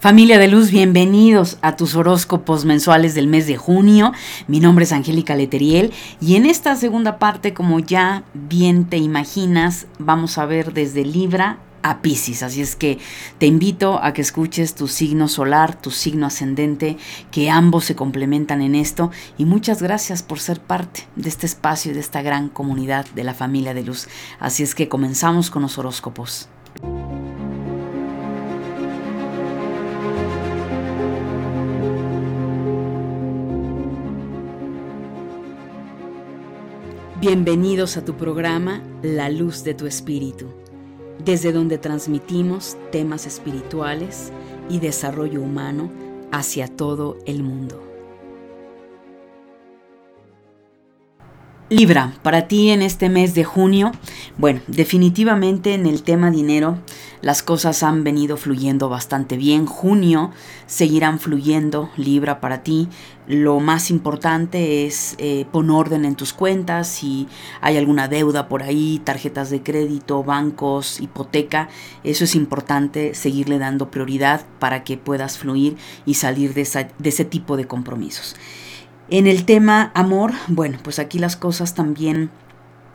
Familia de Luz, bienvenidos a tus horóscopos mensuales del mes de junio. Mi nombre es Angélica Leteriel y en esta segunda parte, como ya bien te imaginas, vamos a ver desde Libra a Pisces. Así es que te invito a que escuches tu signo solar, tu signo ascendente, que ambos se complementan en esto. Y muchas gracias por ser parte de este espacio y de esta gran comunidad de la familia de luz. Así es que comenzamos con los horóscopos. Bienvenidos a tu programa La Luz de tu Espíritu, desde donde transmitimos temas espirituales y desarrollo humano hacia todo el mundo. Libra, para ti en este mes de junio, bueno, definitivamente en el tema dinero las cosas han venido fluyendo bastante bien. Junio seguirán fluyendo, Libra, para ti. Lo más importante es eh, poner orden en tus cuentas, si hay alguna deuda por ahí, tarjetas de crédito, bancos, hipoteca, eso es importante seguirle dando prioridad para que puedas fluir y salir de ese tipo de compromisos. En el tema amor, bueno, pues aquí las cosas también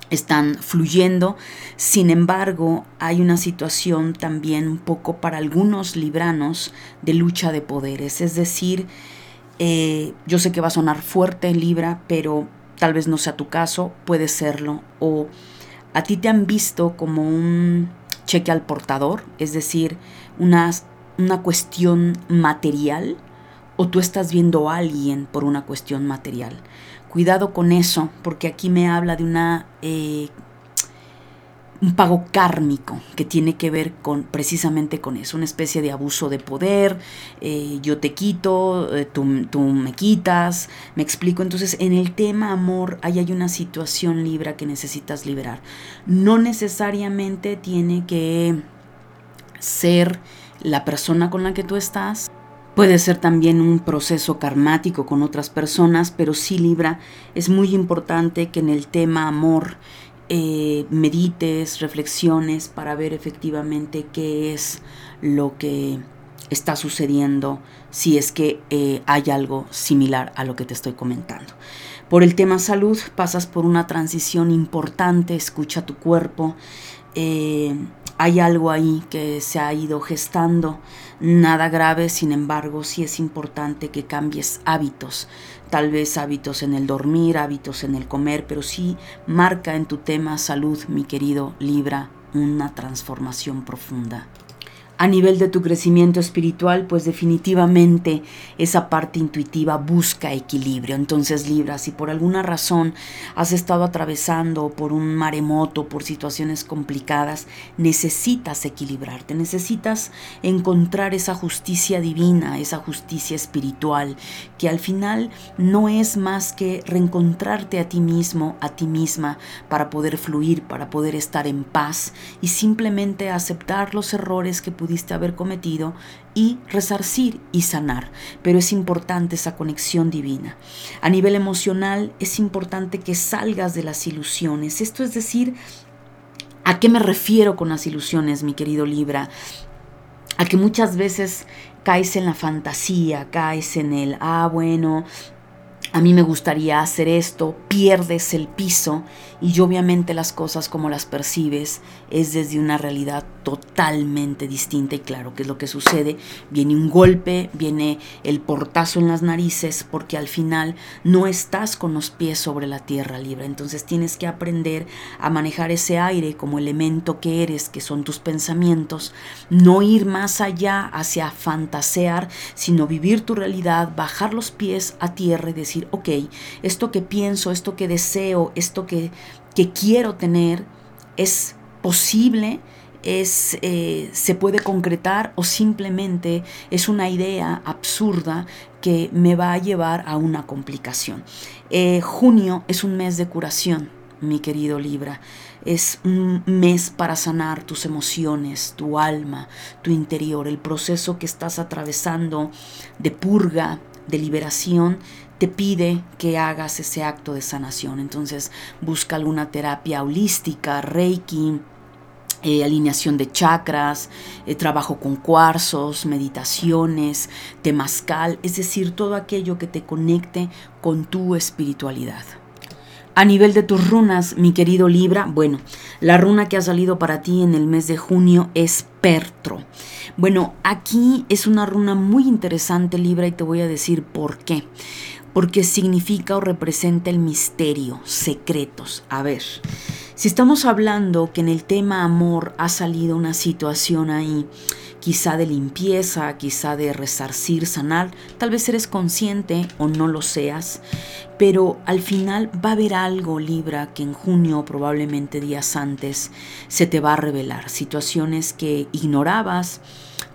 están fluyendo. Sin embargo, hay una situación también un poco para algunos libranos de lucha de poderes. Es decir, eh, yo sé que va a sonar fuerte Libra, pero tal vez no sea tu caso, puede serlo. O a ti te han visto como un cheque al portador, es decir, una, una cuestión material o tú estás viendo a alguien por una cuestión material. Cuidado con eso, porque aquí me habla de una eh, un pago kármico que tiene que ver con precisamente con eso, una especie de abuso de poder, eh, yo te quito, eh, tú, tú, me quitas, me explico. Entonces, en el tema amor, ahí hay una situación libra que necesitas liberar. No necesariamente tiene que ser la persona con la que tú estás, Puede ser también un proceso karmático con otras personas, pero sí Libra, es muy importante que en el tema amor eh, medites, reflexiones para ver efectivamente qué es lo que está sucediendo, si es que eh, hay algo similar a lo que te estoy comentando. Por el tema salud pasas por una transición importante, escucha tu cuerpo. Eh, hay algo ahí que se ha ido gestando, nada grave, sin embargo sí es importante que cambies hábitos, tal vez hábitos en el dormir, hábitos en el comer, pero sí marca en tu tema salud, mi querido Libra, una transformación profunda a nivel de tu crecimiento espiritual, pues definitivamente esa parte intuitiva busca equilibrio. Entonces Libra, si por alguna razón has estado atravesando por un maremoto, por situaciones complicadas, necesitas equilibrarte, necesitas encontrar esa justicia divina, esa justicia espiritual, que al final no es más que reencontrarte a ti mismo, a ti misma, para poder fluir, para poder estar en paz y simplemente aceptar los errores que pudiste haber cometido y resarcir y sanar. Pero es importante esa conexión divina. A nivel emocional es importante que salgas de las ilusiones. Esto es decir, ¿a qué me refiero con las ilusiones, mi querido Libra? A que muchas veces caes en la fantasía, caes en el, ah, bueno, a mí me gustaría hacer esto, pierdes el piso y obviamente las cosas como las percibes es desde una realidad totalmente distinta y claro, ¿qué es lo que sucede? Viene un golpe, viene el portazo en las narices porque al final no estás con los pies sobre la tierra libre, entonces tienes que aprender a manejar ese aire como elemento que eres, que son tus pensamientos, no ir más allá hacia fantasear, sino vivir tu realidad, bajar los pies a tierra y decir, ok, esto que pienso, esto que deseo, esto que, que quiero tener, es posible, es, eh, se puede concretar o simplemente es una idea absurda que me va a llevar a una complicación. Eh, junio es un mes de curación, mi querido Libra. Es un mes para sanar tus emociones, tu alma, tu interior, el proceso que estás atravesando de purga, de liberación, te pide que hagas ese acto de sanación. Entonces busca alguna terapia holística, reiki, eh, alineación de chakras, eh, trabajo con cuarzos, meditaciones, temazcal, es decir, todo aquello que te conecte con tu espiritualidad. A nivel de tus runas, mi querido Libra, bueno, la runa que ha salido para ti en el mes de junio es Pertro. Bueno, aquí es una runa muy interesante, Libra, y te voy a decir por qué. Porque significa o representa el misterio, secretos. A ver, si estamos hablando que en el tema amor ha salido una situación ahí, quizá de limpieza, quizá de resarcir, sanar, tal vez eres consciente o no lo seas, pero al final va a haber algo, Libra, que en junio, probablemente días antes, se te va a revelar, situaciones que ignorabas,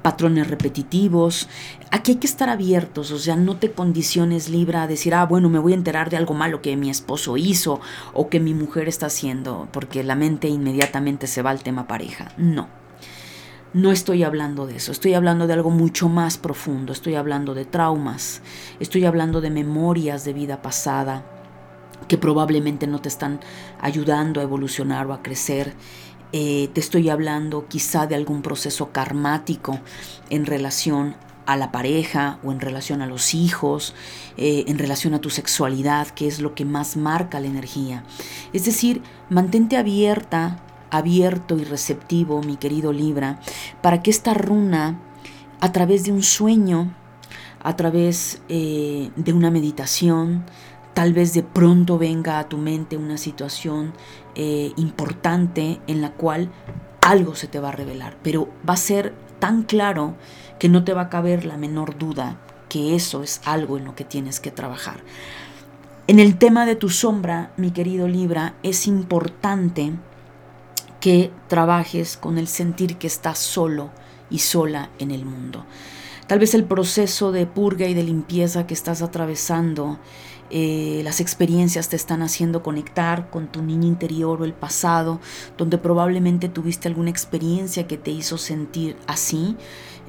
patrones repetitivos. Aquí hay que estar abiertos, o sea, no te condiciones Libra a decir, ah, bueno, me voy a enterar de algo malo que mi esposo hizo o que mi mujer está haciendo, porque la mente inmediatamente se va al tema pareja. No. No estoy hablando de eso, estoy hablando de algo mucho más profundo, estoy hablando de traumas, estoy hablando de memorias de vida pasada que probablemente no te están ayudando a evolucionar o a crecer eh, te estoy hablando quizá de algún proceso karmático en relación a la pareja o en relación a los hijos, eh, en relación a tu sexualidad, que es lo que más marca la energía. Es decir, mantente abierta, abierto y receptivo, mi querido Libra, para que esta runa, a través de un sueño, a través eh, de una meditación, Tal vez de pronto venga a tu mente una situación eh, importante en la cual algo se te va a revelar, pero va a ser tan claro que no te va a caber la menor duda que eso es algo en lo que tienes que trabajar. En el tema de tu sombra, mi querido Libra, es importante que trabajes con el sentir que estás solo y sola en el mundo. Tal vez el proceso de purga y de limpieza que estás atravesando eh, las experiencias te están haciendo conectar con tu niño interior o el pasado, donde probablemente tuviste alguna experiencia que te hizo sentir así,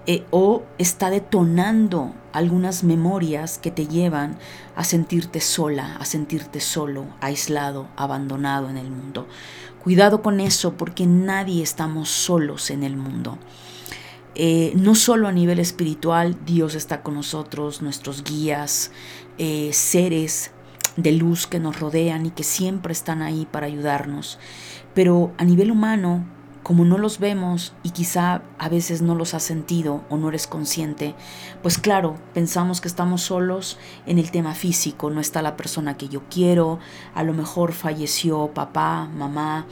eh, o está detonando algunas memorias que te llevan a sentirte sola, a sentirte solo, aislado, abandonado en el mundo. Cuidado con eso porque nadie estamos solos en el mundo. Eh, no solo a nivel espiritual, Dios está con nosotros, nuestros guías, eh, seres de luz que nos rodean y que siempre están ahí para ayudarnos. Pero a nivel humano, como no los vemos y quizá a veces no los has sentido o no eres consciente, pues claro, pensamos que estamos solos en el tema físico, no está la persona que yo quiero, a lo mejor falleció papá, mamá,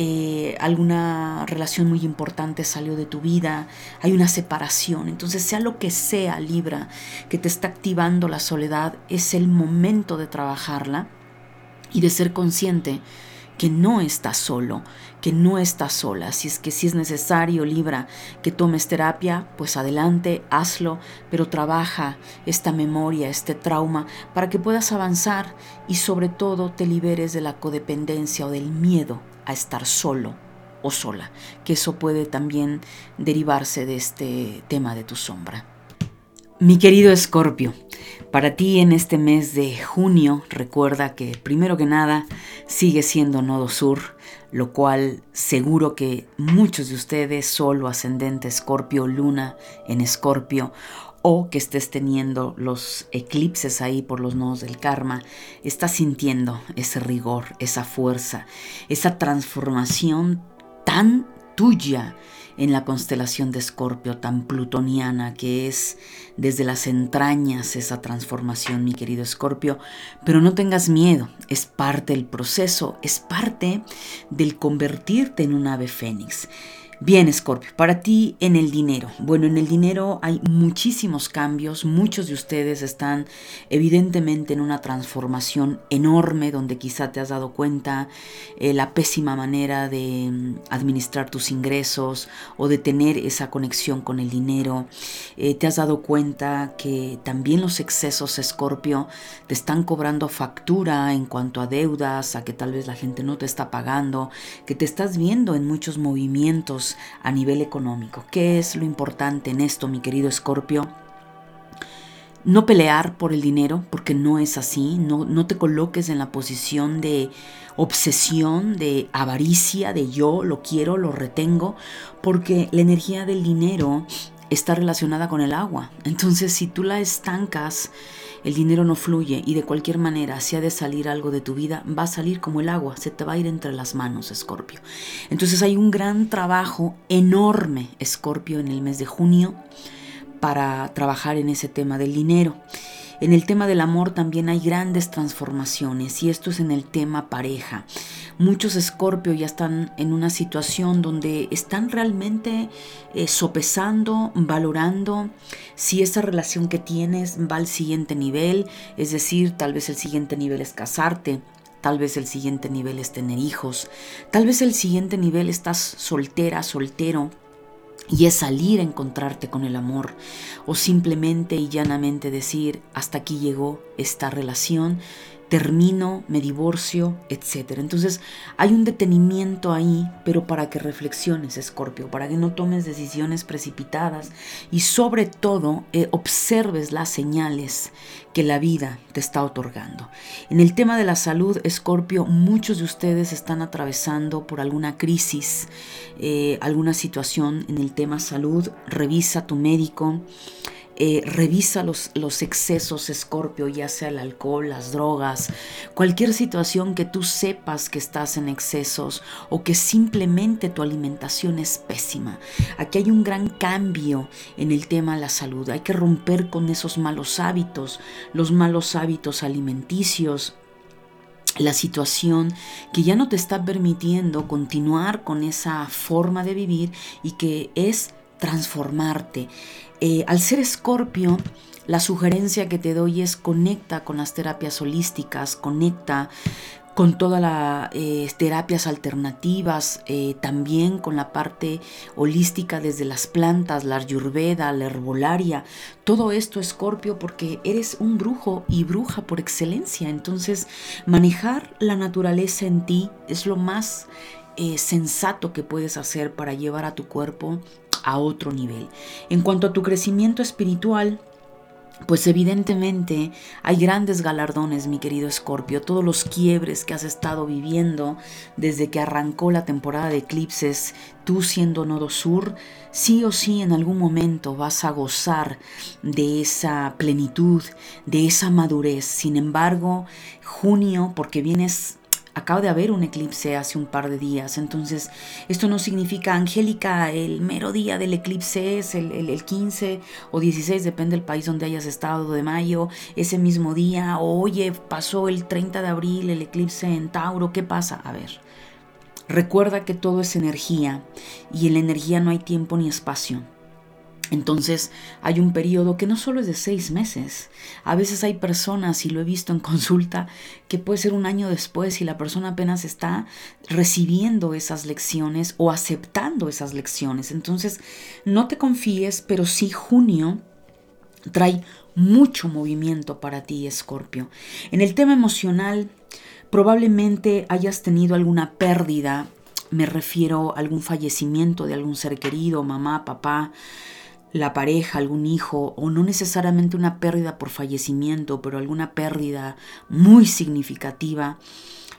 eh, alguna relación muy importante salió de tu vida, hay una separación. Entonces, sea lo que sea, Libra, que te está activando la soledad, es el momento de trabajarla y de ser consciente que no estás solo, que no estás sola. Si es que si es necesario, Libra, que tomes terapia, pues adelante, hazlo, pero trabaja esta memoria, este trauma, para que puedas avanzar y sobre todo te liberes de la codependencia o del miedo a estar solo o sola, que eso puede también derivarse de este tema de tu sombra. Mi querido Escorpio, para ti en este mes de junio, recuerda que primero que nada sigue siendo nodo sur, lo cual seguro que muchos de ustedes, solo ascendente Escorpio, luna en Escorpio, o que estés teniendo los eclipses ahí por los nodos del karma, estás sintiendo ese rigor, esa fuerza, esa transformación tan tuya en la constelación de Escorpio, tan plutoniana que es desde las entrañas esa transformación, mi querido Escorpio. Pero no tengas miedo, es parte del proceso, es parte del convertirte en un ave fénix. Bien, Scorpio, para ti en el dinero. Bueno, en el dinero hay muchísimos cambios, muchos de ustedes están evidentemente en una transformación enorme donde quizá te has dado cuenta eh, la pésima manera de mm, administrar tus ingresos o de tener esa conexión con el dinero. Eh, te has dado cuenta que también los excesos, Scorpio, te están cobrando factura en cuanto a deudas, a que tal vez la gente no te está pagando, que te estás viendo en muchos movimientos a nivel económico. ¿Qué es lo importante en esto, mi querido Escorpio? no pelear por el dinero, porque no es así, no, no te coloques en la posición de obsesión, de avaricia, de yo lo quiero, lo retengo, porque la energía del dinero está relacionada con el agua. Entonces, si tú la estancas, el dinero no fluye y de cualquier manera, si ha de salir algo de tu vida, va a salir como el agua, se te va a ir entre las manos, Escorpio. Entonces hay un gran trabajo enorme, Escorpio, en el mes de junio para trabajar en ese tema del dinero. En el tema del amor también hay grandes transformaciones y esto es en el tema pareja. Muchos escorpio ya están en una situación donde están realmente eh, sopesando, valorando si esa relación que tienes va al siguiente nivel, es decir, tal vez el siguiente nivel es casarte, Tal vez el siguiente nivel es tener hijos. Tal vez el siguiente nivel estás soltera, soltero y es salir a encontrarte con el amor o simplemente y llanamente decir hasta aquí llegó esta relación termino, me divorcio, etc. Entonces hay un detenimiento ahí, pero para que reflexiones, Escorpio, para que no tomes decisiones precipitadas y sobre todo eh, observes las señales que la vida te está otorgando. En el tema de la salud, Escorpio, muchos de ustedes están atravesando por alguna crisis, eh, alguna situación en el tema salud. Revisa tu médico. Eh, revisa los, los excesos, Escorpio, ya sea el alcohol, las drogas, cualquier situación que tú sepas que estás en excesos o que simplemente tu alimentación es pésima. Aquí hay un gran cambio en el tema de la salud. Hay que romper con esos malos hábitos, los malos hábitos alimenticios, la situación que ya no te está permitiendo continuar con esa forma de vivir y que es transformarte. Eh, al ser escorpio, la sugerencia que te doy es conecta con las terapias holísticas, conecta con todas las eh, terapias alternativas, eh, también con la parte holística desde las plantas, la ayurveda, la herbolaria, todo esto escorpio porque eres un brujo y bruja por excelencia, entonces manejar la naturaleza en ti es lo más sensato que puedes hacer para llevar a tu cuerpo a otro nivel. En cuanto a tu crecimiento espiritual, pues evidentemente hay grandes galardones, mi querido Escorpio, todos los quiebres que has estado viviendo desde que arrancó la temporada de eclipses, tú siendo nodo sur, sí o sí en algún momento vas a gozar de esa plenitud, de esa madurez. Sin embargo, junio, porque vienes acaba de haber un eclipse hace un par de días, entonces esto no significa, Angélica, el mero día del eclipse es el, el, 15 o 16, depende del país donde hayas estado, de mayo, ese mismo día, oye, pasó el 30 de abril el eclipse en Tauro, ¿qué pasa? A ver, recuerda que todo es energía y en la energía no hay tiempo ni espacio. Entonces hay un periodo que no solo es de seis meses, a veces hay personas, y lo he visto en consulta, que puede ser un año después y la persona apenas está recibiendo esas lecciones o aceptando esas lecciones. Entonces no te confíes, pero sí junio trae mucho movimiento para ti, Escorpio. En el tema emocional, probablemente hayas tenido alguna pérdida, me refiero a algún fallecimiento de algún ser querido, mamá, papá, la pareja, algún hijo, o no necesariamente una pérdida por fallecimiento, pero alguna pérdida muy significativa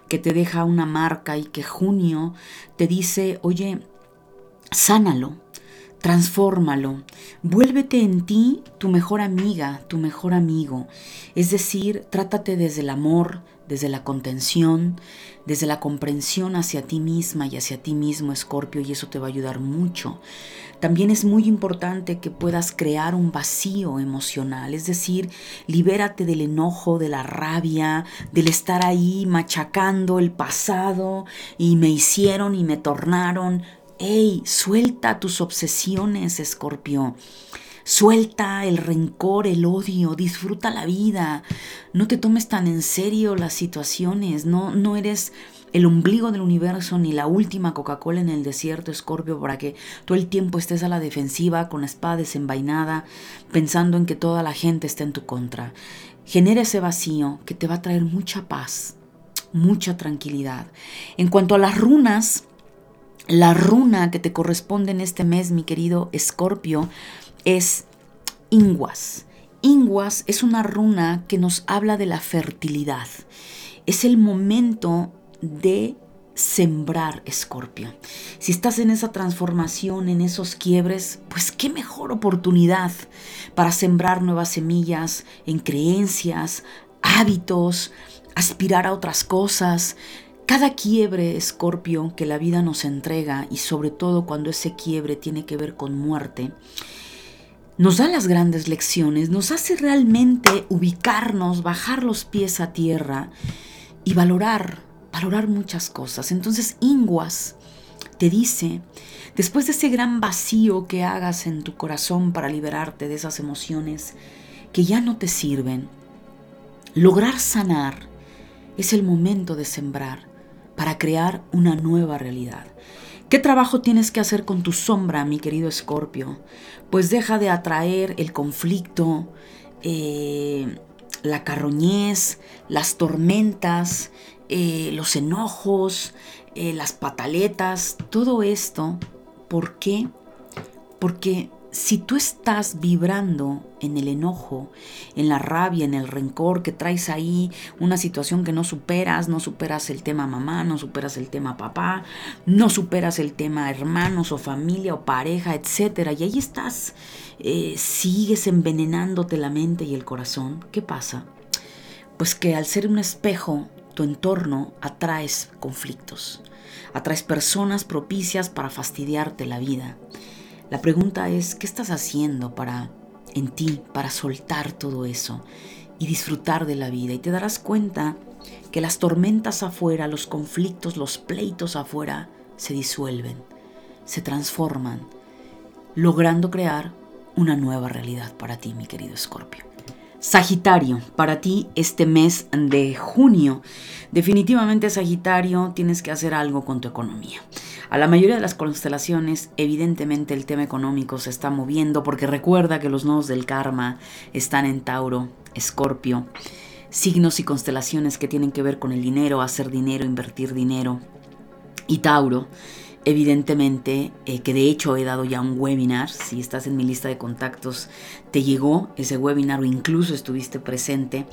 que te deja una marca y que junio te dice, oye, sánalo, transfórmalo, vuélvete en ti tu mejor amiga, tu mejor amigo. Es decir, trátate desde el amor, desde la contención, desde la comprensión hacia ti misma y hacia ti mismo, Escorpio, y eso te va a ayudar mucho. También es muy importante que puedas crear un vacío emocional, es decir, libérate del enojo, de la rabia, del estar ahí machacando el pasado y me hicieron y me tornaron. ¡Ey! Suelta tus obsesiones, Escorpio. Suelta el rencor, el odio, disfruta la vida. No te tomes tan en serio las situaciones. No, no eres el ombligo del universo ni la última Coca-Cola en el desierto, Escorpio, para que todo el tiempo estés a la defensiva, con la espada desenvainada, pensando en que toda la gente está en tu contra. Genera ese vacío que te va a traer mucha paz, mucha tranquilidad. En cuanto a las runas, la runa que te corresponde en este mes, mi querido Escorpio, es Inguas. Inguas es una runa que nos habla de la fertilidad. Es el momento de sembrar, Escorpio. Si estás en esa transformación, en esos quiebres, pues qué mejor oportunidad para sembrar nuevas semillas en creencias, hábitos, aspirar a otras cosas. Cada quiebre, Escorpio, que la vida nos entrega, y sobre todo cuando ese quiebre tiene que ver con muerte, nos da las grandes lecciones, nos hace realmente ubicarnos, bajar los pies a tierra y valorar, valorar muchas cosas. Entonces Inguas te dice, después de ese gran vacío que hagas en tu corazón para liberarte de esas emociones que ya no te sirven, lograr sanar es el momento de sembrar para crear una nueva realidad. ¿Qué trabajo tienes que hacer con tu sombra, mi querido Escorpio? Pues deja de atraer el conflicto, eh, la carroñez, las tormentas, eh, los enojos, eh, las pataletas, todo esto. ¿Por qué? Porque si tú estás vibrando en el enojo, en la rabia, en el rencor, que traes ahí una situación que no superas, no superas el tema mamá, no superas el tema papá, no superas el tema hermanos o familia o pareja, etcétera, y ahí estás, eh, sigues envenenándote la mente y el corazón, ¿qué pasa? Pues que al ser un espejo, tu entorno atraes conflictos, atraes personas propicias para fastidiarte la vida la pregunta es, ¿qué estás haciendo para en ti, para soltar todo eso y disfrutar de la vida? Y te darás cuenta que las tormentas afuera, los conflictos, los pleitos afuera se disuelven, se transforman, logrando crear una nueva realidad para ti, mi querido Escorpio. Sagitario, para ti este mes de junio, definitivamente Sagitario tienes que hacer algo con tu economía. A la mayoría de las constelaciones, evidentemente el tema económico se está moviendo porque recuerda que los nodos del karma están en Tauro, Escorpio, signos y constelaciones que tienen que ver con el dinero, hacer dinero, invertir dinero. Y Tauro evidentemente, eh, que de hecho he dado ya un webinar, si estás en mi lista de contactos, te llegó ese webinar o incluso estuviste presente,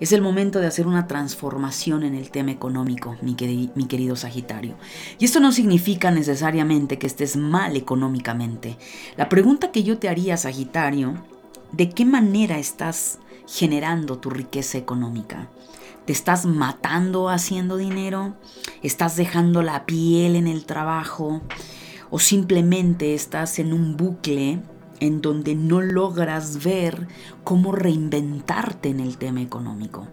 es el momento de hacer una transformación en el tema económico, mi, mi querido Sagitario. Y esto no significa necesariamente que estés mal económicamente. La pregunta que yo te haría, Sagitario, ¿de qué manera estás generando tu riqueza económica? ¿Te estás matando haciendo dinero? ¿Estás dejando la piel en el trabajo? ¿O simplemente estás en un bucle en donde no logras ver cómo reinventarte en el tema económico?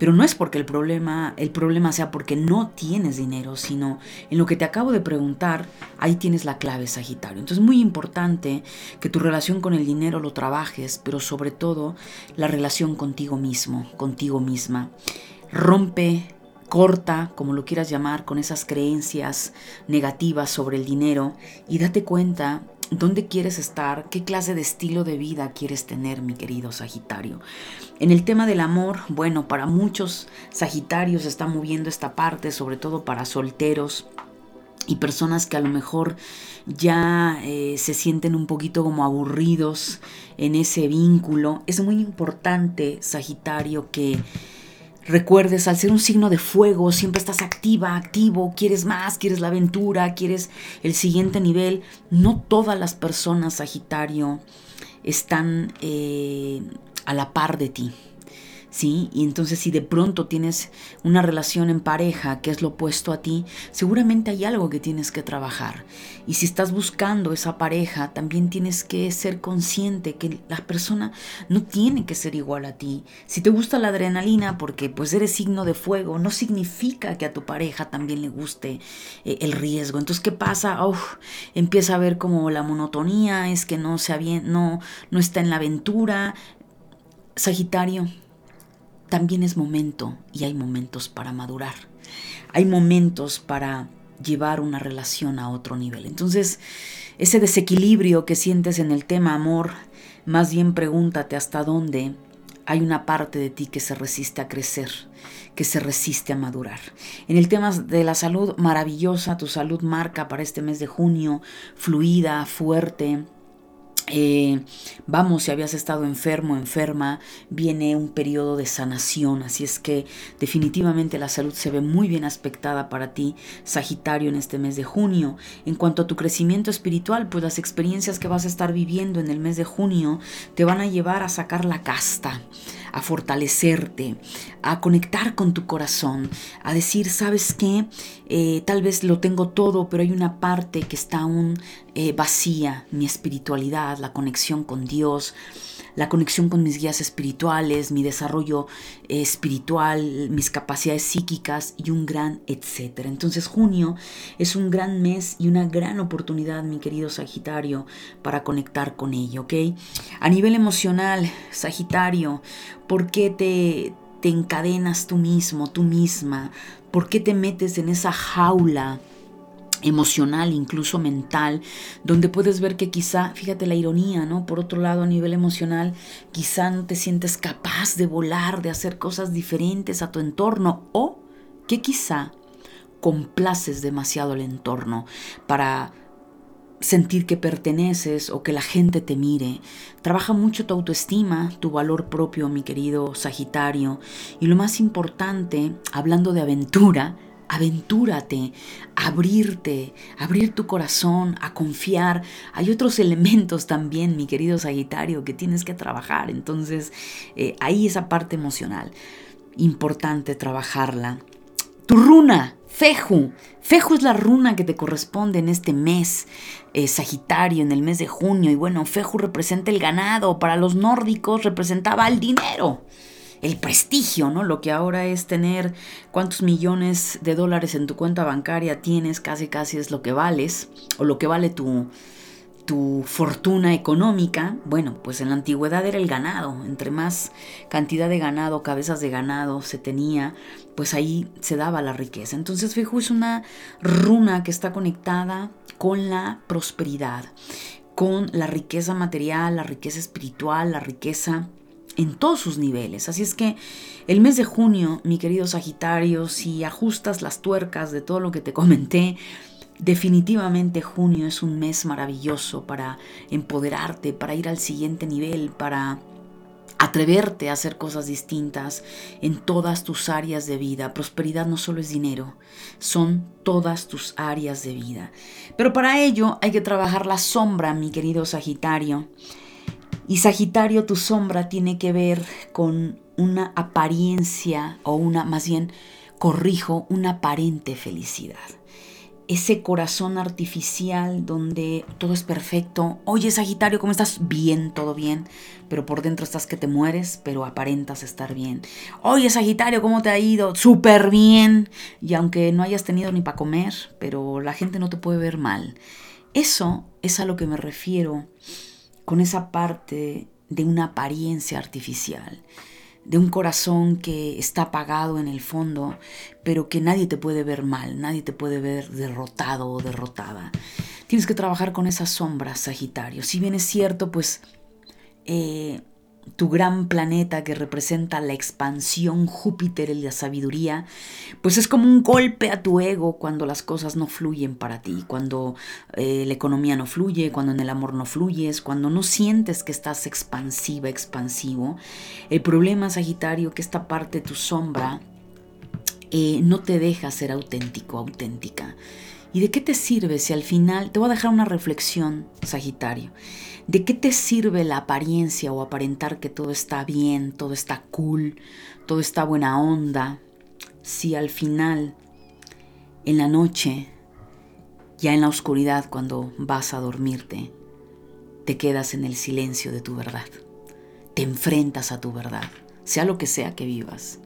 Pero no es porque el problema, el problema sea porque no tienes dinero, sino en lo que te acabo de preguntar, ahí tienes la clave Sagitario. Entonces es muy importante que tu relación con el dinero lo trabajes, pero sobre todo la relación contigo mismo, contigo misma. Rompe corta, como lo quieras llamar, con esas creencias negativas sobre el dinero y date cuenta dónde quieres estar, qué clase de estilo de vida quieres tener, mi querido Sagitario. En el tema del amor, bueno, para muchos Sagitarios está moviendo esta parte, sobre todo para solteros y personas que a lo mejor ya eh, se sienten un poquito como aburridos en ese vínculo. Es muy importante, Sagitario, que Recuerdes, al ser un signo de fuego, siempre estás activa, activo, quieres más, quieres la aventura, quieres el siguiente nivel. No todas las personas, Sagitario, están eh, a la par de ti. ¿Sí? Y entonces si de pronto tienes una relación en pareja que es lo opuesto a ti, seguramente hay algo que tienes que trabajar. Y si estás buscando esa pareja, también tienes que ser consciente que la persona no tiene que ser igual a ti. Si te gusta la adrenalina porque pues eres signo de fuego, no significa que a tu pareja también le guste eh, el riesgo. Entonces, ¿qué pasa? empieza a ver como la monotonía, es que no, sea bien, no, no está en la aventura. Sagitario, también es momento y hay momentos para madurar. Hay momentos para llevar una relación a otro nivel. Entonces, ese desequilibrio que sientes en el tema amor, más bien pregúntate hasta dónde hay una parte de ti que se resiste a crecer, que se resiste a madurar. En el tema de la salud, maravillosa, tu salud marca para este mes de junio, fluida, fuerte, eh, vamos, si habías estado enfermo, enferma, viene un periodo de sanación, así es que definitivamente la salud se ve muy bien aspectada para ti, Sagitario, en este mes de junio. En cuanto a tu crecimiento espiritual, pues las experiencias que vas a estar viviendo en el mes de junio te van a llevar a sacar la casta, a fortalecerte, a conectar con tu corazón, a decir, ¿sabes qué? Eh, tal vez lo tengo todo, pero hay una parte que está aún eh, vacía, mi espiritualidad, la conexión con Dios, la conexión con mis guías espirituales, mi desarrollo eh, espiritual, mis capacidades psíquicas y un gran etcétera. Entonces junio es un gran mes y una gran oportunidad, mi querido Sagitario, para conectar con ello, ¿ok? A nivel emocional, Sagitario, ¿por qué te, te encadenas tú mismo, tú misma? ¿Por qué te metes en esa jaula? Emocional, incluso mental, donde puedes ver que quizá, fíjate la ironía, ¿no? Por otro lado, a nivel emocional, quizá no te sientes capaz de volar, de hacer cosas diferentes a tu entorno o que quizá complaces demasiado el entorno para sentir que perteneces o que la gente te mire. Trabaja mucho tu autoestima, tu valor propio, mi querido Sagitario. Y lo más importante, hablando de aventura, aventúrate, abrirte, abrir tu corazón, a confiar. Hay otros elementos también, mi querido Sagitario, que tienes que trabajar. Entonces, eh, ahí esa parte emocional, importante trabajarla. Tu runa, Feju. Feju es la runa que te corresponde en este mes, eh, Sagitario, en el mes de junio. Y bueno, Feju representa el ganado. Para los nórdicos representaba el dinero el prestigio, ¿no? Lo que ahora es tener cuántos millones de dólares en tu cuenta bancaria tienes, casi casi es lo que vales, o lo que vale tu, tu fortuna económica, bueno, pues en la antigüedad era el ganado. Entre más cantidad de ganado, cabezas de ganado se tenía, pues ahí se daba la riqueza. Entonces, fijo, es una runa que está conectada con la prosperidad, con la riqueza material, la riqueza espiritual, la riqueza en todos sus niveles. Así es que el mes de junio, mi querido Sagitario, si ajustas las tuercas de todo lo que te comenté, definitivamente junio es un mes maravilloso para empoderarte, para ir al siguiente nivel, para atreverte a hacer cosas distintas en todas tus áreas de vida. Prosperidad no solo es dinero, son todas tus áreas de vida. Pero para ello hay que trabajar la sombra, mi querido Sagitario. Y Sagitario, tu sombra tiene que ver con una apariencia o una, más bien, corrijo, una aparente felicidad. Ese corazón artificial donde todo es perfecto. Oye, Sagitario, ¿cómo estás? Bien, todo bien. Pero por dentro estás que te mueres, pero aparentas estar bien. Oye, Sagitario, ¿cómo te ha ido? Súper bien. Y aunque no hayas tenido ni para comer, pero la gente no te puede ver mal. Eso es a lo que me refiero con esa parte de una apariencia artificial, de un corazón que está apagado en el fondo, pero que nadie te puede ver mal, nadie te puede ver derrotado o derrotada. Tienes que trabajar con esas sombras, Sagitario. Si bien es cierto, pues eh, tu gran planeta que representa la expansión Júpiter y la sabiduría, pues es como un golpe a tu ego cuando las cosas no fluyen para ti, cuando eh, la economía no fluye, cuando en el amor no fluyes, cuando no sientes que estás expansiva, expansivo. El problema, Sagitario, que esta parte de tu sombra eh, no te deja ser auténtico, auténtica. ¿Y de qué te sirve si al final, te voy a dejar una reflexión, Sagitario, ¿de qué te sirve la apariencia o aparentar que todo está bien, todo está cool, todo está buena onda, si al final, en la noche, ya en la oscuridad cuando vas a dormirte, te quedas en el silencio de tu verdad, te enfrentas a tu verdad, sea lo que sea que vivas?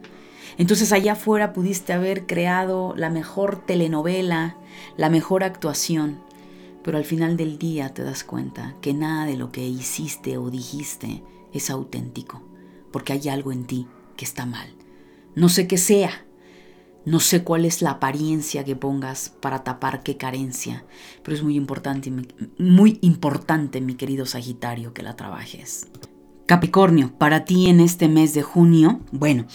Entonces allá afuera pudiste haber creado la mejor telenovela, la mejor actuación, pero al final del día te das cuenta que nada de lo que hiciste o dijiste es auténtico, porque hay algo en ti que está mal. No sé qué sea, no sé cuál es la apariencia que pongas para tapar qué carencia, pero es muy importante, muy importante, mi querido Sagitario, que la trabajes. Capricornio, para ti en este mes de junio, bueno,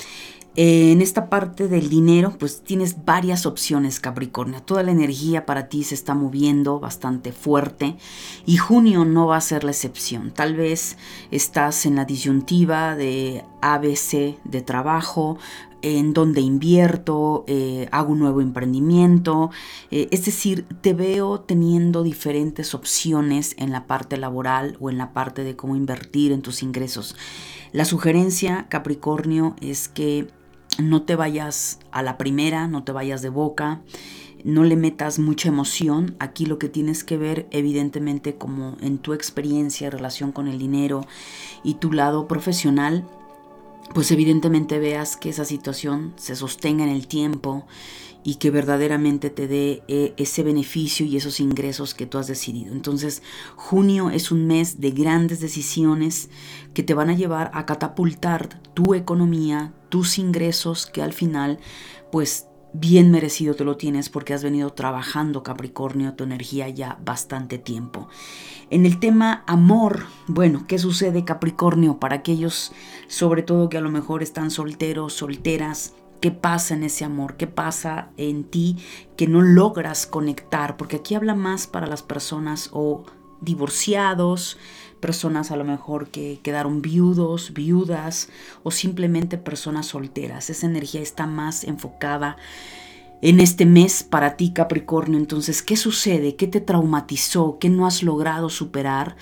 en esta parte del dinero, pues tienes varias opciones, Capricornio. Toda la energía para ti se está moviendo bastante fuerte y junio no va a ser la excepción. Tal vez estás en la disyuntiva de ABC de trabajo, en donde invierto, eh, hago un nuevo emprendimiento. Eh, es decir, te veo teniendo diferentes opciones en la parte laboral o en la parte de cómo invertir en tus ingresos. La sugerencia, Capricornio, es que no te vayas a la primera, no te vayas de boca, no le metas mucha emoción. Aquí lo que tienes que ver, evidentemente, como en tu experiencia en relación con el dinero y tu lado profesional, pues evidentemente veas que esa situación se sostenga en el tiempo y que verdaderamente te dé eh, ese beneficio y esos ingresos que tú has decidido. Entonces, junio es un mes de grandes decisiones que te van a llevar a catapultar tu economía, tus ingresos, que al final, pues bien merecido te lo tienes porque has venido trabajando Capricornio, tu energía ya bastante tiempo. En el tema amor, bueno, ¿qué sucede Capricornio para aquellos sobre todo que a lo mejor están solteros, solteras? ¿Qué pasa en ese amor? ¿Qué pasa en ti que no logras conectar? Porque aquí habla más para las personas o divorciados, personas a lo mejor que quedaron viudos, viudas o simplemente personas solteras. Esa energía está más enfocada en este mes para ti Capricornio. Entonces, ¿qué sucede? ¿Qué te traumatizó? ¿Qué no has logrado superar?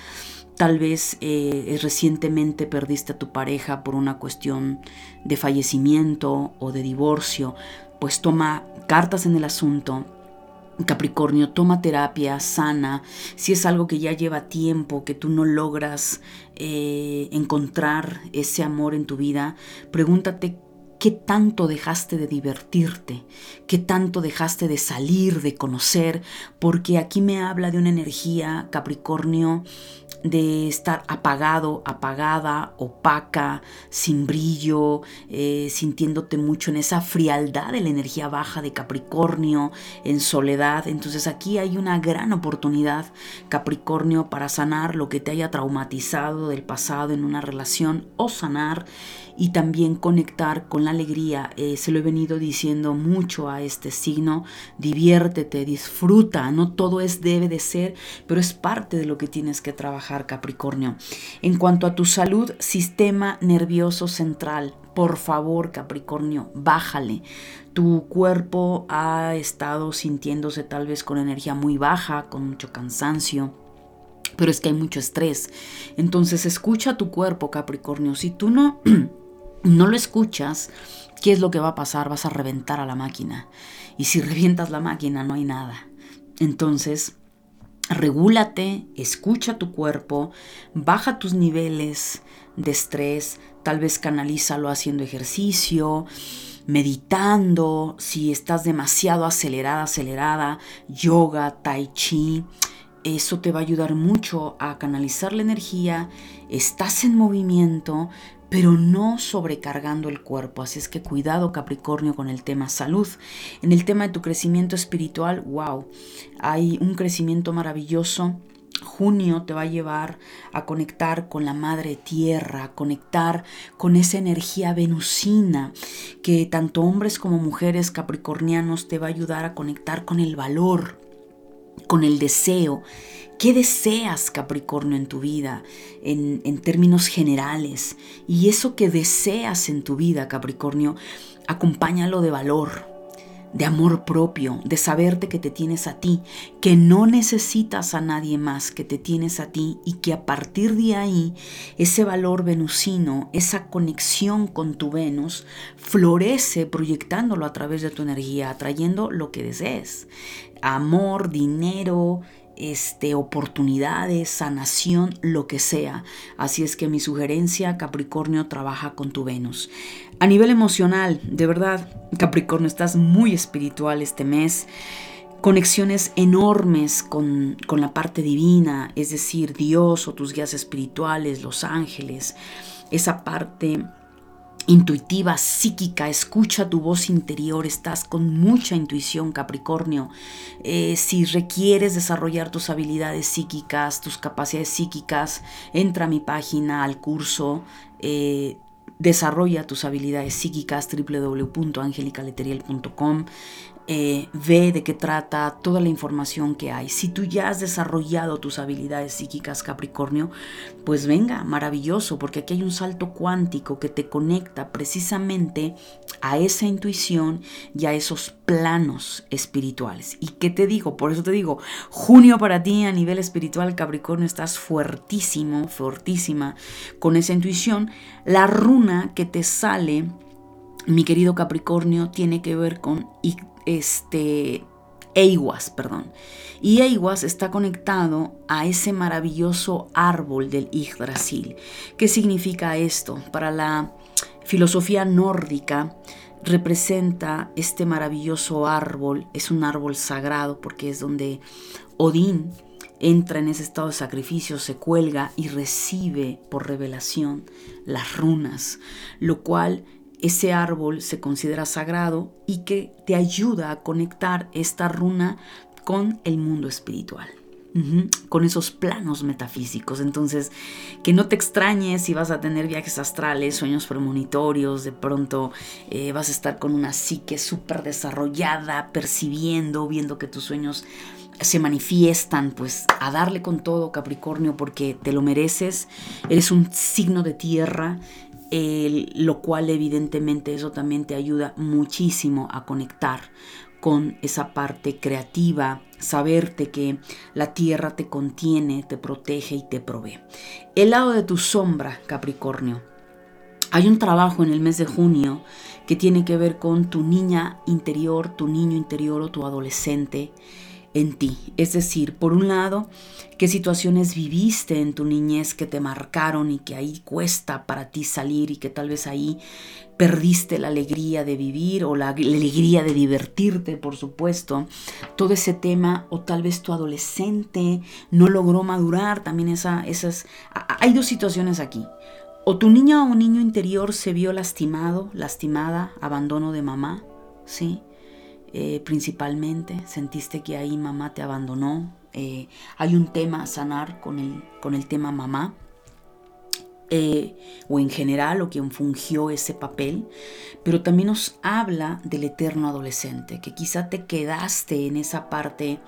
Tal vez eh, recientemente perdiste a tu pareja por una cuestión de fallecimiento o de divorcio. Pues toma cartas en el asunto Capricornio, toma terapia sana. Si es algo que ya lleva tiempo, que tú no logras eh, encontrar ese amor en tu vida, pregúntate qué tanto dejaste de divertirte, qué tanto dejaste de salir, de conocer, porque aquí me habla de una energía, Capricornio, de estar apagado, apagada, opaca, sin brillo, eh, sintiéndote mucho en esa frialdad de la energía baja de Capricornio, en soledad. Entonces aquí hay una gran oportunidad, Capricornio, para sanar lo que te haya traumatizado del pasado en una relación o sanar y también conectar con la alegría. Eh, se lo he venido diciendo mucho a este signo, diviértete, disfruta, no todo es debe de ser, pero es parte de lo que tienes que trabajar Capricornio. En cuanto a tu salud, sistema nervioso central, por favor Capricornio, bájale. Tu cuerpo ha estado sintiéndose tal vez con energía muy baja, con mucho cansancio pero es que hay mucho estrés. Entonces escucha tu cuerpo, Capricornio. Si tú no no lo escuchas, ¿qué es lo que va a pasar? Vas a reventar a la máquina. Y si revientas la máquina, no hay nada. Entonces, regúlate, escucha tu cuerpo, baja tus niveles de estrés, tal vez canalízalo haciendo ejercicio, meditando, si estás demasiado acelerada, acelerada, yoga, tai chi. Eso te va a ayudar mucho a canalizar la energía, estás en movimiento, pero no sobrecargando el cuerpo. Así es que cuidado Capricornio con el tema salud. En el tema de tu crecimiento espiritual, wow, hay un crecimiento maravilloso. Junio te va a llevar a conectar con la madre tierra, a conectar con esa energía venusina que tanto hombres como mujeres capricornianos te va a ayudar a conectar con el valor, con el deseo ¿Qué deseas, Capricornio, en tu vida, en, términos generales? Y eso que deseas en tu vida, Capricornio, acompáñalo de valor, de amor propio, de saberte que te tienes a ti, que no necesitas a nadie más, que te tienes a ti y que a partir de ahí ese valor venusino, esa conexión con tu Venus, florece proyectándolo a través de tu energía, atrayendo lo que desees. Amor, dinero, este, oportunidades, sanación, lo que sea. Así es que mi sugerencia, Capricornio, trabaja con tu Venus. A nivel emocional, de verdad, Capricornio, estás muy espiritual este mes. Conexiones enormes con, con la parte divina, es decir, Dios o tus guías espirituales, los ángeles, esa parte intuitiva, psíquica, escucha tu voz interior, estás con mucha intuición, Capricornio. Eh, si requieres desarrollar tus habilidades psíquicas, tus capacidades psíquicas, entra a mi página, al curso. Eh, desarrolla tus habilidades psíquicas www.angelicaleteriel.com eh, ve de qué trata toda la información que hay. Si tú ya has desarrollado tus habilidades psíquicas Capricornio, pues venga, maravilloso, porque aquí hay un salto cuántico que te conecta precisamente a esa intuición y a esos planos espirituales. ¿Y qué te digo? Por eso te digo, junio para ti a nivel espiritual Capricornio estás fuertísimo, fuertísima con esa intuición. La runa que te sale mi querido Capricornio, tiene que ver con este Eiguas, perdón. Y Eiguas está conectado a ese maravilloso árbol del Yggdrasil. ¿Qué significa esto? Para la filosofía nórdica representa este maravilloso árbol, es un árbol sagrado porque es donde Odín entra en ese estado de sacrificio, se cuelga y recibe por revelación las runas, lo cual ese árbol se considera sagrado y que te ayuda a conectar esta runa con el mundo espiritual. con esos planos metafísicos. Entonces, que no te extrañes si vas a tener viajes astrales, sueños premonitorios, de pronto eh, vas a estar con una psique súper desarrollada, percibiendo, viendo que tus sueños se manifiestan, pues a darle con todo Capricornio porque te lo mereces, eres un signo de tierra lo cual evidentemente eso también te ayuda muchísimo a conectar con esa parte creativa, saberte que la tierra te contiene, te protege y te provee. El lado de tu sombra, Capricornio. Hay un trabajo en el mes de junio que tiene que ver con tu niña interior, tu niño interior o tu adolescente en ti. Es decir, por un lado, qué situaciones viviste en tu niñez que te marcaron y que ahí cuesta para ti salir y que tal vez ahí perdiste la alegría de vivir o la, alegría de divertirte, por supuesto. Todo ese tema o tal vez tu adolescente no logró madurar, también esa, esas... Hay dos situaciones aquí. O tu niña o niño interior se vio lastimado, lastimada, abandono de mamá, ¿sí? Eh, principalmente, sentiste que ahí mamá te abandonó. Eh, hay un tema a sanar con el, con el tema mamá. Eh, o en general o quien fungió ese papel, pero también nos habla del eterno adolescente, que quizá te quedaste en esa parte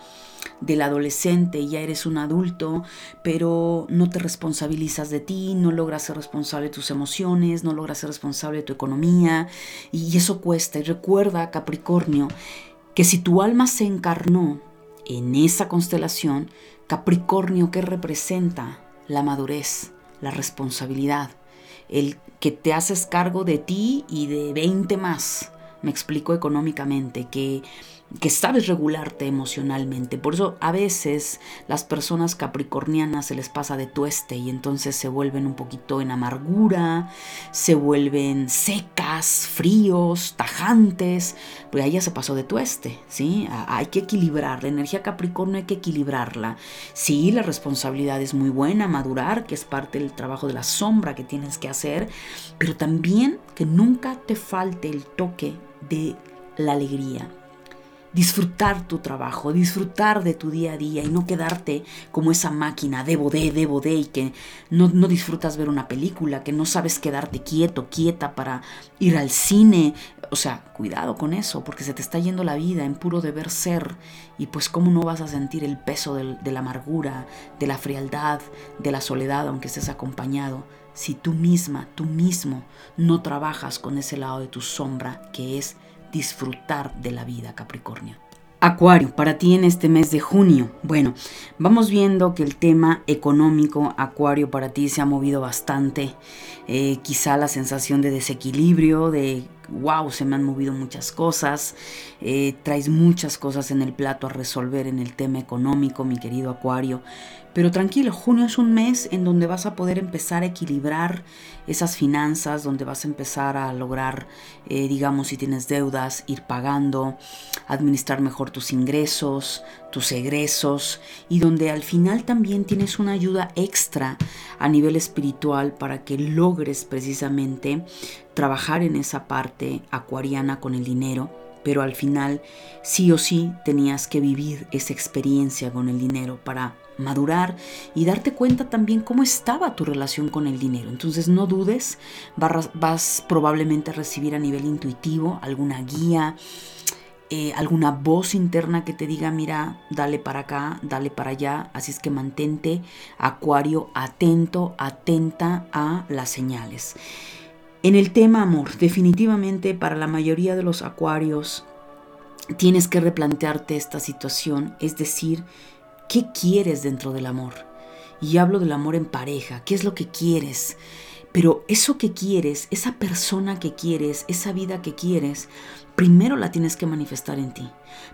del adolescente ya eres un adulto, pero no te responsabilizas de ti, no logras ser responsable de tus emociones, no logras ser responsable de tu economía y eso cuesta. Y recuerda, Capricornio, que si tu alma se encarnó en esa constelación, Capricornio, ¿qué representa? La madurez la responsabilidad, el que te haces cargo de ti y de 20 más. Me explico económicamente, que que sabes regularte emocionalmente. Por eso a veces las personas capricornianas se les pasa de tueste y entonces se vuelven un poquito en amargura, se vuelven secas, fríos, tajantes, pues ahí ya se pasó de tueste, ¿sí? Hay que equilibrar, la energía capricornio hay que equilibrarla. Sí, la responsabilidad es muy buena, madurar, que es parte del trabajo de la sombra que tienes que hacer, pero también que nunca te falte el toque de la alegría disfrutar tu trabajo, disfrutar de tu día a día y no quedarte como esa máquina, debo de, debo de, y que no, no, disfrutas ver una película, que no sabes quedarte quieto, quieta para ir al cine. O sea, cuidado con eso, porque se te está yendo la vida en puro deber ser y pues cómo no vas a sentir el peso de la amargura, de la frialdad, de la soledad, aunque estés acompañado. Si tú misma, tú mismo no trabajas con ese lado de tu sombra que es disfrutar de la vida, Capricornio. Acuario, para ti en este mes de junio. Bueno, vamos viendo que el tema económico, Acuario, para ti se ha movido bastante. Eh, quizá la sensación de desequilibrio, de wow, se me han movido muchas cosas. Eh, traes muchas cosas en el plato a resolver en el tema económico, mi querido Acuario. Pero tranquilo, junio es un mes en donde vas a poder empezar a equilibrar esas finanzas, donde vas a empezar a lograr, eh, digamos, si tienes deudas, ir pagando, administrar mejor tus ingresos, tus egresos y donde al final también tienes una ayuda extra a nivel espiritual para que logres precisamente trabajar en esa parte acuariana con el dinero pero al final sí o sí tenías que vivir esa experiencia con el dinero para madurar y darte cuenta también cómo estaba tu relación con el dinero. Entonces no dudes, vas, probablemente a recibir a nivel intuitivo alguna guía, eh, alguna voz interna que te diga, mira, dale para acá, dale para allá. Así es que mantente, Acuario, atento, atenta a las señales. En el tema amor, definitivamente para la mayoría de los acuarios tienes que replantearte esta situación, es decir, ¿qué quieres dentro del amor? Y hablo del amor en pareja, ¿qué es lo que quieres? Pero eso que quieres, esa persona que quieres, esa vida que quieres, primero la tienes que manifestar en ti.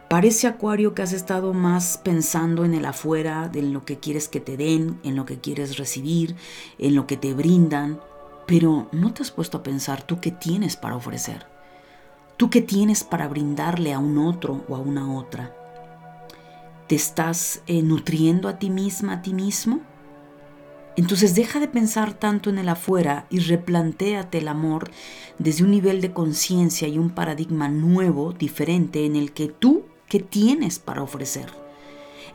Parece acuario que has estado más pensando en el afuera, de lo que quieres que te den, en lo que quieres recibir, en lo que te brindan, pero no te has puesto a pensar tú qué tienes para ofrecer. Tú qué tienes para brindarle a un otro o a una otra. ¿Te estás eh, nutriendo a ti misma, a ti mismo? Entonces deja de pensar tanto en el afuera y replantéate el amor desde un nivel de conciencia y un paradigma nuevo, diferente, en el que tú, ¿qué tienes para ofrecer?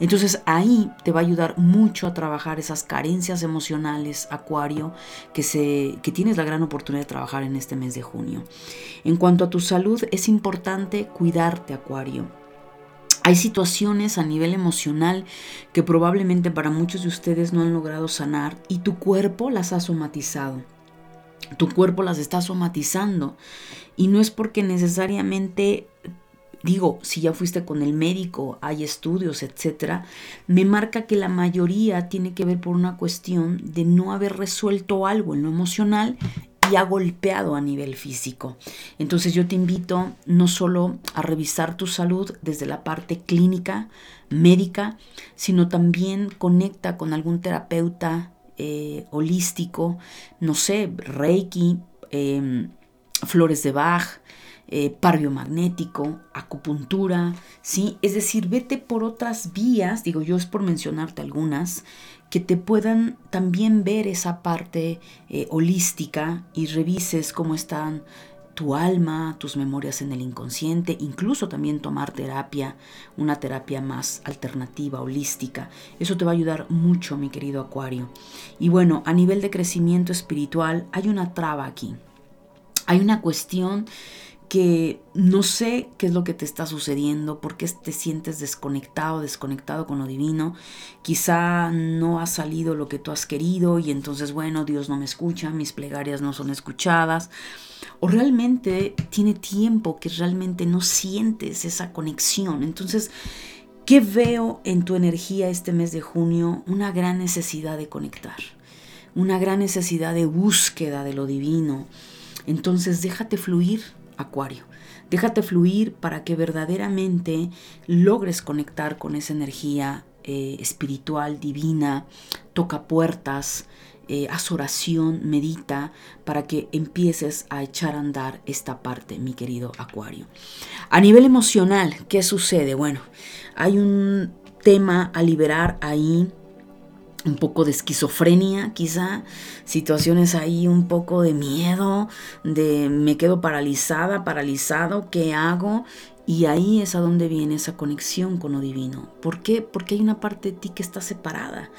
Entonces ahí te va a ayudar mucho a trabajar esas carencias emocionales, Acuario, que, se, que tienes la gran oportunidad de trabajar en este mes de junio. En cuanto a tu salud, es importante cuidarte, Acuario. Hay situaciones a nivel emocional que probablemente para muchos de ustedes no han logrado sanar y tu cuerpo las ha somatizado. Tu cuerpo las está somatizando y no es porque necesariamente digo, si ya fuiste con el médico, hay estudios, etcétera, me marca que la mayoría tiene que ver por una cuestión de no haber resuelto algo en lo emocional y ha golpeado a nivel físico. Entonces yo te invito no solo a revisar tu salud desde la parte clínica, médica, sino también conecta con algún terapeuta eh, holístico, no sé, Reiki, em, flores de Bach, eh, par biomagnético, acupuntura, ¿sí? Es decir, vete por otras vías, digo yo es por mencionarte algunas, que te puedan también ver esa parte eh, holística y revises cómo están tu alma, tus memorias en el inconsciente, incluso también tomar terapia, una terapia más alternativa, holística. Eso te va a ayudar mucho, mi querido Acuario. Y bueno, a nivel de crecimiento espiritual, hay una traba aquí. Hay una cuestión que no sé qué es lo que te está sucediendo, por qué te sientes desconectado, desconectado con lo divino. Quizá no ha salido lo que tú has querido y entonces, bueno, Dios no me escucha, mis plegarias no son escuchadas. O realmente tiene tiempo que realmente no sientes esa conexión. Entonces, ¿qué veo en tu energía este mes de junio? Una gran necesidad de conectar, una gran necesidad de búsqueda de lo divino. Entonces, déjate fluir Acuario. Déjate fluir para que verdaderamente logres conectar con esa energía eh, espiritual, divina, toca puertas, eh, haz oración, medita, para que empieces a echar a andar esta parte, mi querido Acuario. A nivel emocional, ¿qué sucede? Bueno, hay un tema a liberar ahí un poco de esquizofrenia, quizá, situaciones ahí un poco de miedo, de me quedo paralizada, paralizado, ¿qué hago? Y ahí es a donde viene esa conexión con lo divino. ¿Por qué? Porque hay una parte de ti que está separada.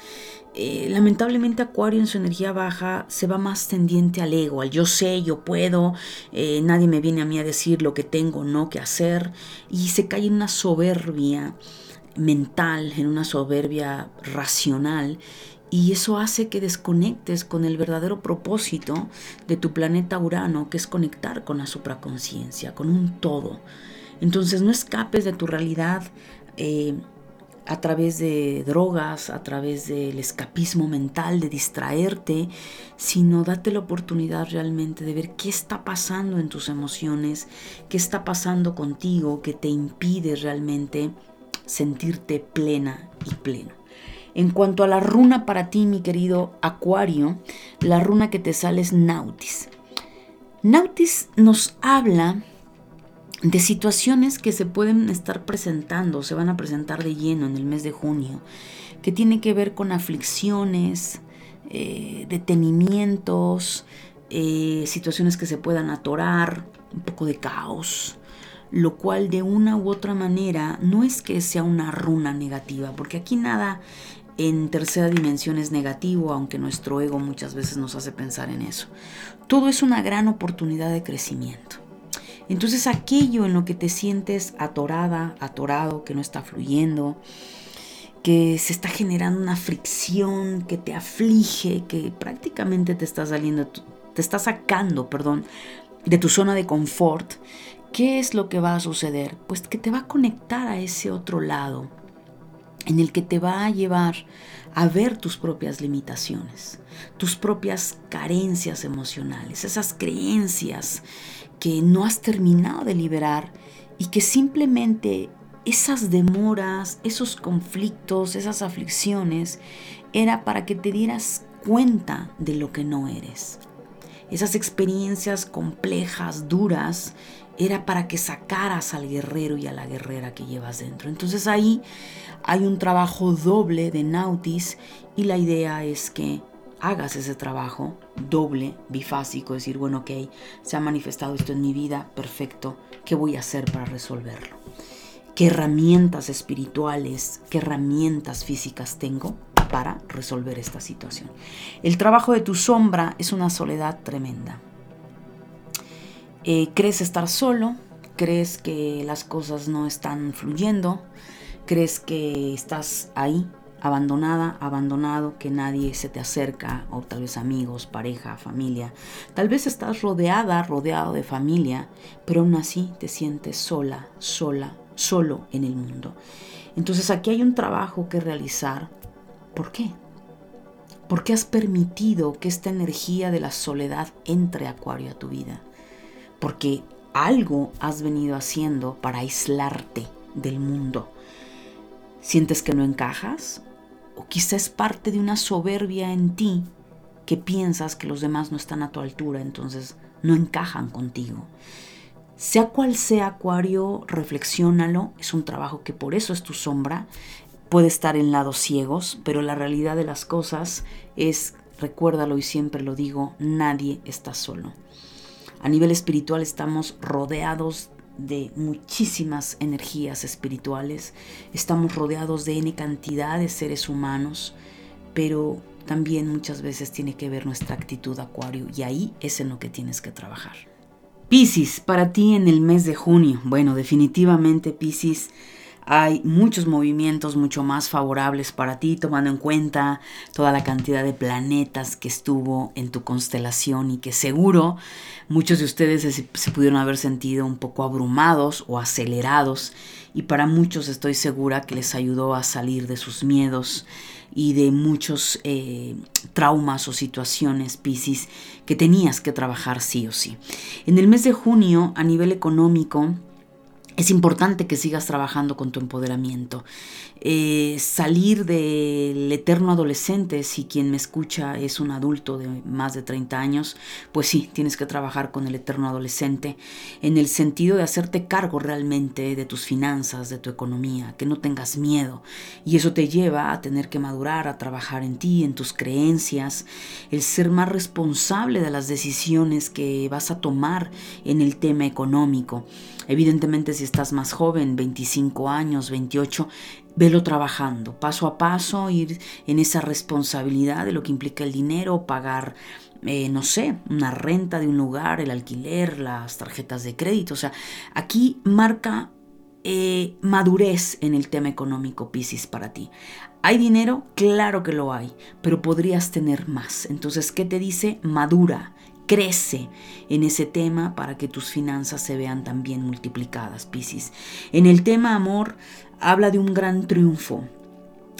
Eh, lamentablemente Acuario en su energía baja se va más tendiente al ego, al yo sé, yo puedo, eh, nadie me viene a mí a decir lo que tengo o no que hacer y se cae en una soberbia mental, en una soberbia racional y eso hace que desconectes con el verdadero propósito de tu planeta Urano, que es conectar con la supraconciencia, con un todo. Entonces no escapes de tu realidad eh, a través de drogas, a través del escapismo mental, de distraerte, sino date la oportunidad realmente de ver qué está pasando en tus emociones, qué está pasando contigo que te impide realmente sentirte plena y pleno. En cuanto a la runa para ti, mi querido Acuario, la runa que te sale es Nautis. Nautis nos habla de situaciones que se pueden estar presentando, se van a presentar de lleno en el mes de junio, que tiene que ver con aflicciones, eh, detenimientos, eh, situaciones que se puedan atorar, un poco de caos, lo cual de una u otra manera no es que sea una runa negativa, porque aquí nada en tercera dimensión es negativo, aunque nuestro ego muchas veces nos hace pensar en eso. Todo es una gran oportunidad de crecimiento. Entonces aquello en lo que te sientes atorada, atorado, que no está fluyendo, que se está generando una fricción, que te aflige, que prácticamente te está saliendo, te está sacando, perdón, de tu zona de confort, ¿qué es lo que va a suceder? Pues que te va a conectar a ese otro lado, en el que te va a llevar a ver tus propias limitaciones, tus propias carencias emocionales, esas creencias que no has terminado de liberar y que simplemente esas demoras, esos conflictos, esas aflicciones, era para que te dieras cuenta de lo que no eres. Esas experiencias complejas, duras, era para que sacaras al guerrero y a la guerrera que llevas dentro. Entonces ahí hay un trabajo doble de Nautis y la idea es que hagas ese trabajo doble, bifásico, decir, bueno, ok, se ha manifestado esto en mi vida, perfecto, ¿qué voy a hacer para resolverlo? ¿Qué herramientas espirituales, qué herramientas físicas tengo para resolver esta situación? El trabajo de tu sombra es una soledad tremenda. Eh, crees estar solo, crees que las cosas no están fluyendo, crees que estás ahí, abandonada, abandonado, que nadie se te acerca, o tal vez amigos, pareja, familia. Tal vez estás rodeada, rodeado de familia, pero aún así te sientes sola, sola, solo en el mundo. Entonces aquí hay un trabajo que realizar. ¿Por qué? ¿Por qué has permitido que esta energía de la soledad entre Acuario a tu vida? Porque algo has venido haciendo para aislarte del mundo. ¿Sientes que no encajas? ¿O quizá es parte de una soberbia en ti que piensas que los demás no están a tu altura, entonces no encajan contigo? Sea cual sea Acuario, reflexiónalo, es un trabajo que por eso es tu sombra, puede estar en lados ciegos, pero la realidad de las cosas es, recuérdalo y siempre lo digo, nadie está solo. A nivel espiritual estamos rodeados de muchísimas energías espirituales, estamos rodeados de N cantidad de seres humanos, pero también muchas veces tiene que ver nuestra actitud acuario y ahí es en lo que tienes que trabajar. Piscis, para ti en el mes de junio. Bueno, definitivamente Piscis hay muchos movimientos mucho más favorables para ti, tomando en cuenta toda la cantidad de planetas que estuvo en tu constelación y que seguro muchos de ustedes se, pudieron haber sentido un poco abrumados o acelerados y para muchos estoy segura que les ayudó a salir de sus miedos y de muchos eh, traumas o situaciones, Piscis, que tenías que trabajar sí o sí. En el mes de junio, a nivel económico, es importante que sigas trabajando con tu empoderamiento. Eh, salir del eterno adolescente, si quien me escucha es un adulto de más de 30 años, pues sí, tienes que trabajar con el eterno adolescente en el sentido de hacerte cargo realmente de tus finanzas, de tu economía, que no tengas miedo. Y eso te lleva a tener que madurar, a trabajar en ti, en tus creencias, el ser más responsable de las decisiones que vas a tomar en el tema económico. Evidentemente si estás más joven, 25 años, 28, velo trabajando, paso a paso, ir en esa responsabilidad de lo que implica el dinero, pagar, eh, no sé, una renta de un lugar, el alquiler, las tarjetas de crédito. O sea, aquí marca eh, madurez en el tema económico, Piscis, para ti. ¿Hay dinero? Claro que lo hay, pero podrías tener más. Entonces, ¿qué te dice? Madura, crece en ese tema para que tus finanzas se vean también multiplicadas, Piscis. En el tema amor, habla de un gran triunfo,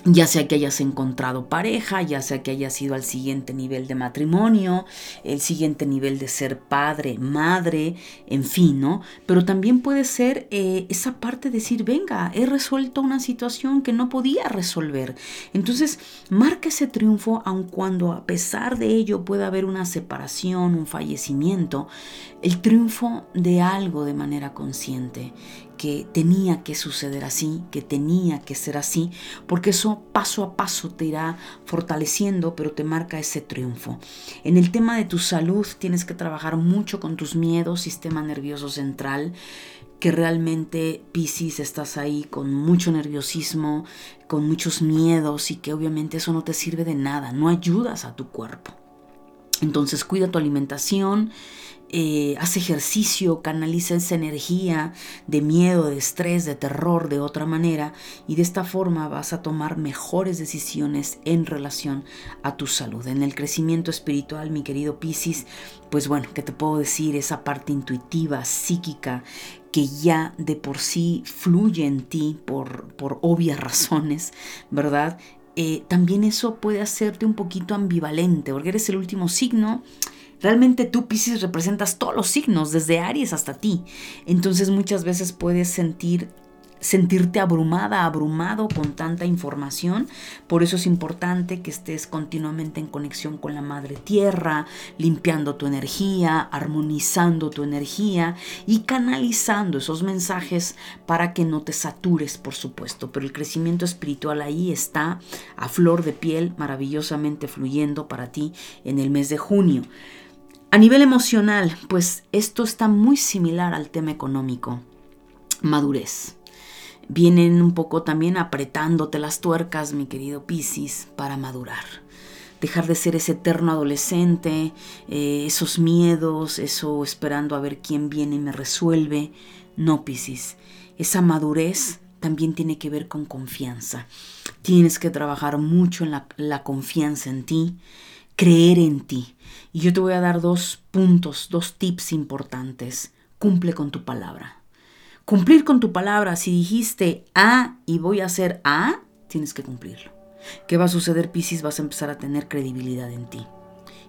ya sea que hayas encontrado pareja, ya sea que hayas ido al siguiente nivel de matrimonio, el siguiente nivel de ser padre, madre, en fin, ¿no? Pero también puede ser eh, esa parte de decir, venga, he resuelto una situación que no podía resolver. Entonces, marca ese triunfo, aun cuando a pesar de ello pueda haber una separación, un fallecimiento, el triunfo de algo de manera consciente que tenía que suceder así, que tenía que ser así, porque eso paso a paso te irá fortaleciendo, pero te marca ese triunfo. En el tema de tu salud tienes que trabajar mucho con tus miedos, sistema nervioso central, que realmente Pisces estás ahí con mucho nerviosismo, con muchos miedos y que obviamente eso no te sirve de nada, no ayudas a tu cuerpo. Entonces cuida tu alimentación, eh, haz ejercicio, canaliza esa energía de miedo, de estrés, de terror de otra manera y de esta forma vas a tomar mejores decisiones en relación a tu salud. En el crecimiento espiritual, mi querido Piscis, pues bueno, ¿qué te puedo decir? Esa parte intuitiva, psíquica, que ya de por sí fluye en ti por, por obvias razones, ¿verdad? Eh, también eso puede hacerte un poquito ambivalente, porque eres el último signo Realmente tú, Pisces, representas todos los signos, desde Aries hasta ti. Entonces muchas veces puedes sentir sentirte abrumada, abrumado con tanta información. Por eso es importante que estés continuamente en conexión con la Madre Tierra, limpiando tu energía, armonizando tu energía y canalizando esos mensajes para que no te satures, por supuesto. Pero el crecimiento espiritual ahí está a flor de piel, maravillosamente fluyendo para ti en el mes de junio. A nivel emocional, pues esto está muy similar al tema económico. Madurez. Vienen un poco también apretándote las tuercas, mi querido Piscis, para madurar. Dejar de ser ese eterno adolescente, eh, esos miedos, eso esperando a ver quién viene y me resuelve. No, Piscis. Esa madurez también tiene que ver con confianza. Tienes que trabajar mucho en la, la confianza en ti, creer en ti. Y yo te voy a dar dos puntos, dos tips importantes. Cumple con tu palabra. Cumplir con tu palabra, si dijiste A y voy a hacer A, tienes que cumplirlo. ¿Qué va a suceder, Piscis? Vas a empezar a tener credibilidad en ti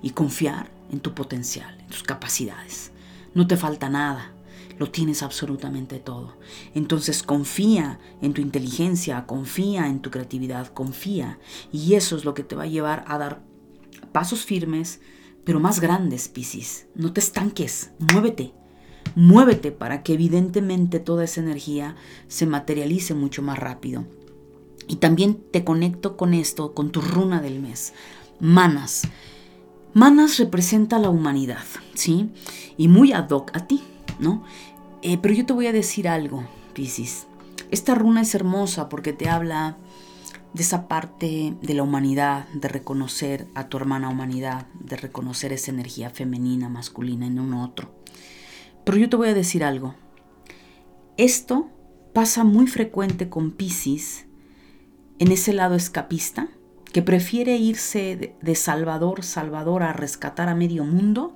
y confiar en tu potencial, en tus capacidades. No te falta nada, lo tienes absolutamente todo. Entonces confía en tu inteligencia, confía en tu creatividad, confía. Y eso es lo que te va a llevar a dar pasos firmes, pero más grandes, Piscis. No te estanques, muévete. Muévete para que evidentemente toda esa energía se materialice mucho más rápido. Y también te conecto con esto, con tu runa del mes. Manas. Manas representa la humanidad, ¿sí? Y muy ad hoc a ti, ¿no? Eh, pero yo te voy a decir algo, Piscis. Esta runa es hermosa porque te habla de esa parte de la humanidad, de reconocer a tu hermana humanidad, de reconocer esa energía femenina, masculina en un otro. Pero yo te voy a decir algo. Esto pasa muy frecuente con Pisces en ese lado escapista, que prefiere irse de Salvador, Salvador a rescatar a medio mundo,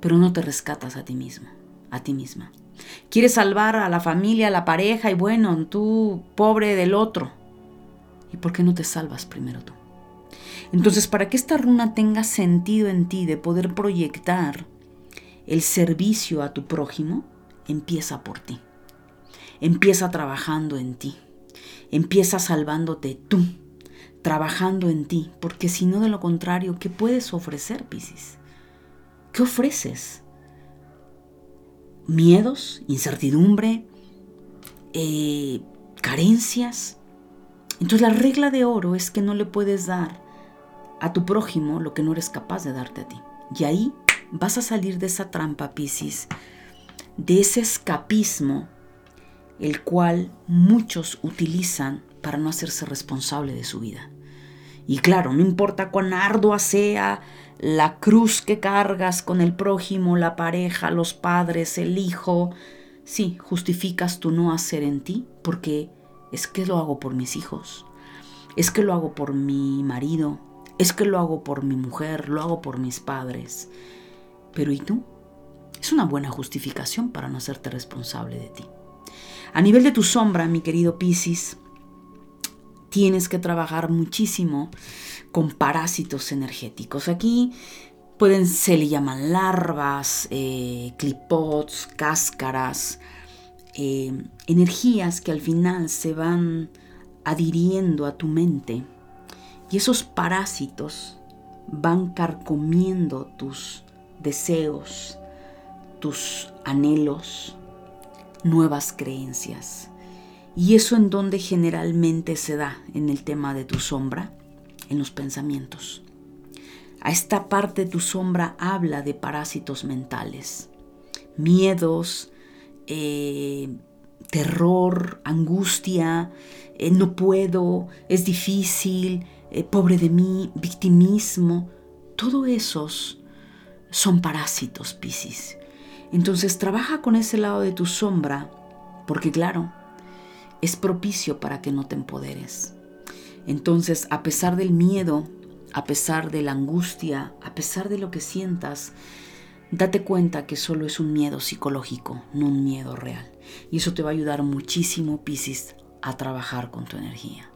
pero no te rescatas a ti mismo, a ti misma. Quieres salvar a la familia, a la pareja y bueno, tú pobre del otro ¿Y por qué no te salvas primero tú? Entonces, para que esta runa tenga sentido en ti de poder proyectar el servicio a tu prójimo, empieza por ti. Empieza trabajando en ti. Empieza salvándote tú, trabajando en ti, porque si no de lo contrario, ¿qué puedes ofrecer, Piscis? ¿Qué ofreces? ¿Miedos? ¿Incertidumbre? Eh, ¿Carencias? Entonces la regla de oro es que no le puedes dar a tu prójimo lo que no eres capaz de darte a ti. Y ahí vas a salir de esa trampa, Piscis, de ese escapismo, el cual muchos utilizan para no hacerse responsable de su vida. Y claro, no importa cuán ardua sea la cruz que cargas con el prójimo, la pareja, los padres, el hijo, sí, justificas tu no hacer en ti porque es que lo hago por mis hijos, es que lo hago por mi marido, es que lo hago por mi mujer, lo hago por mis padres. Pero ¿y tú? Es una buena justificación para no hacerte responsable de ti. A nivel de tu sombra, mi querido Piscis, tienes que trabajar muchísimo con parásitos energéticos. Aquí pueden, se le llaman larvas, eh, clipots, cáscaras, eh, energías que al final se van adhiriendo a tu mente y esos parásitos van carcomiendo tus deseos, tus anhelos, nuevas creencias. Y eso en donde generalmente se da en el tema de tu sombra, en los pensamientos. A esta parte tu sombra habla de parásitos mentales, miedos, eh, terror, angustia, eh, no puedo, es difícil, eh, pobre de mí, victimismo, todos esos son parásitos, Piscis. Entonces trabaja con ese lado de tu sombra, porque claro, es propicio para que no te empoderes. Entonces, a pesar del miedo, a pesar de la angustia, a pesar de lo que sientas, date cuenta que solo es un miedo psicológico, no un miedo real. Y eso te va a ayudar muchísimo, Piscis, a trabajar con tu energía.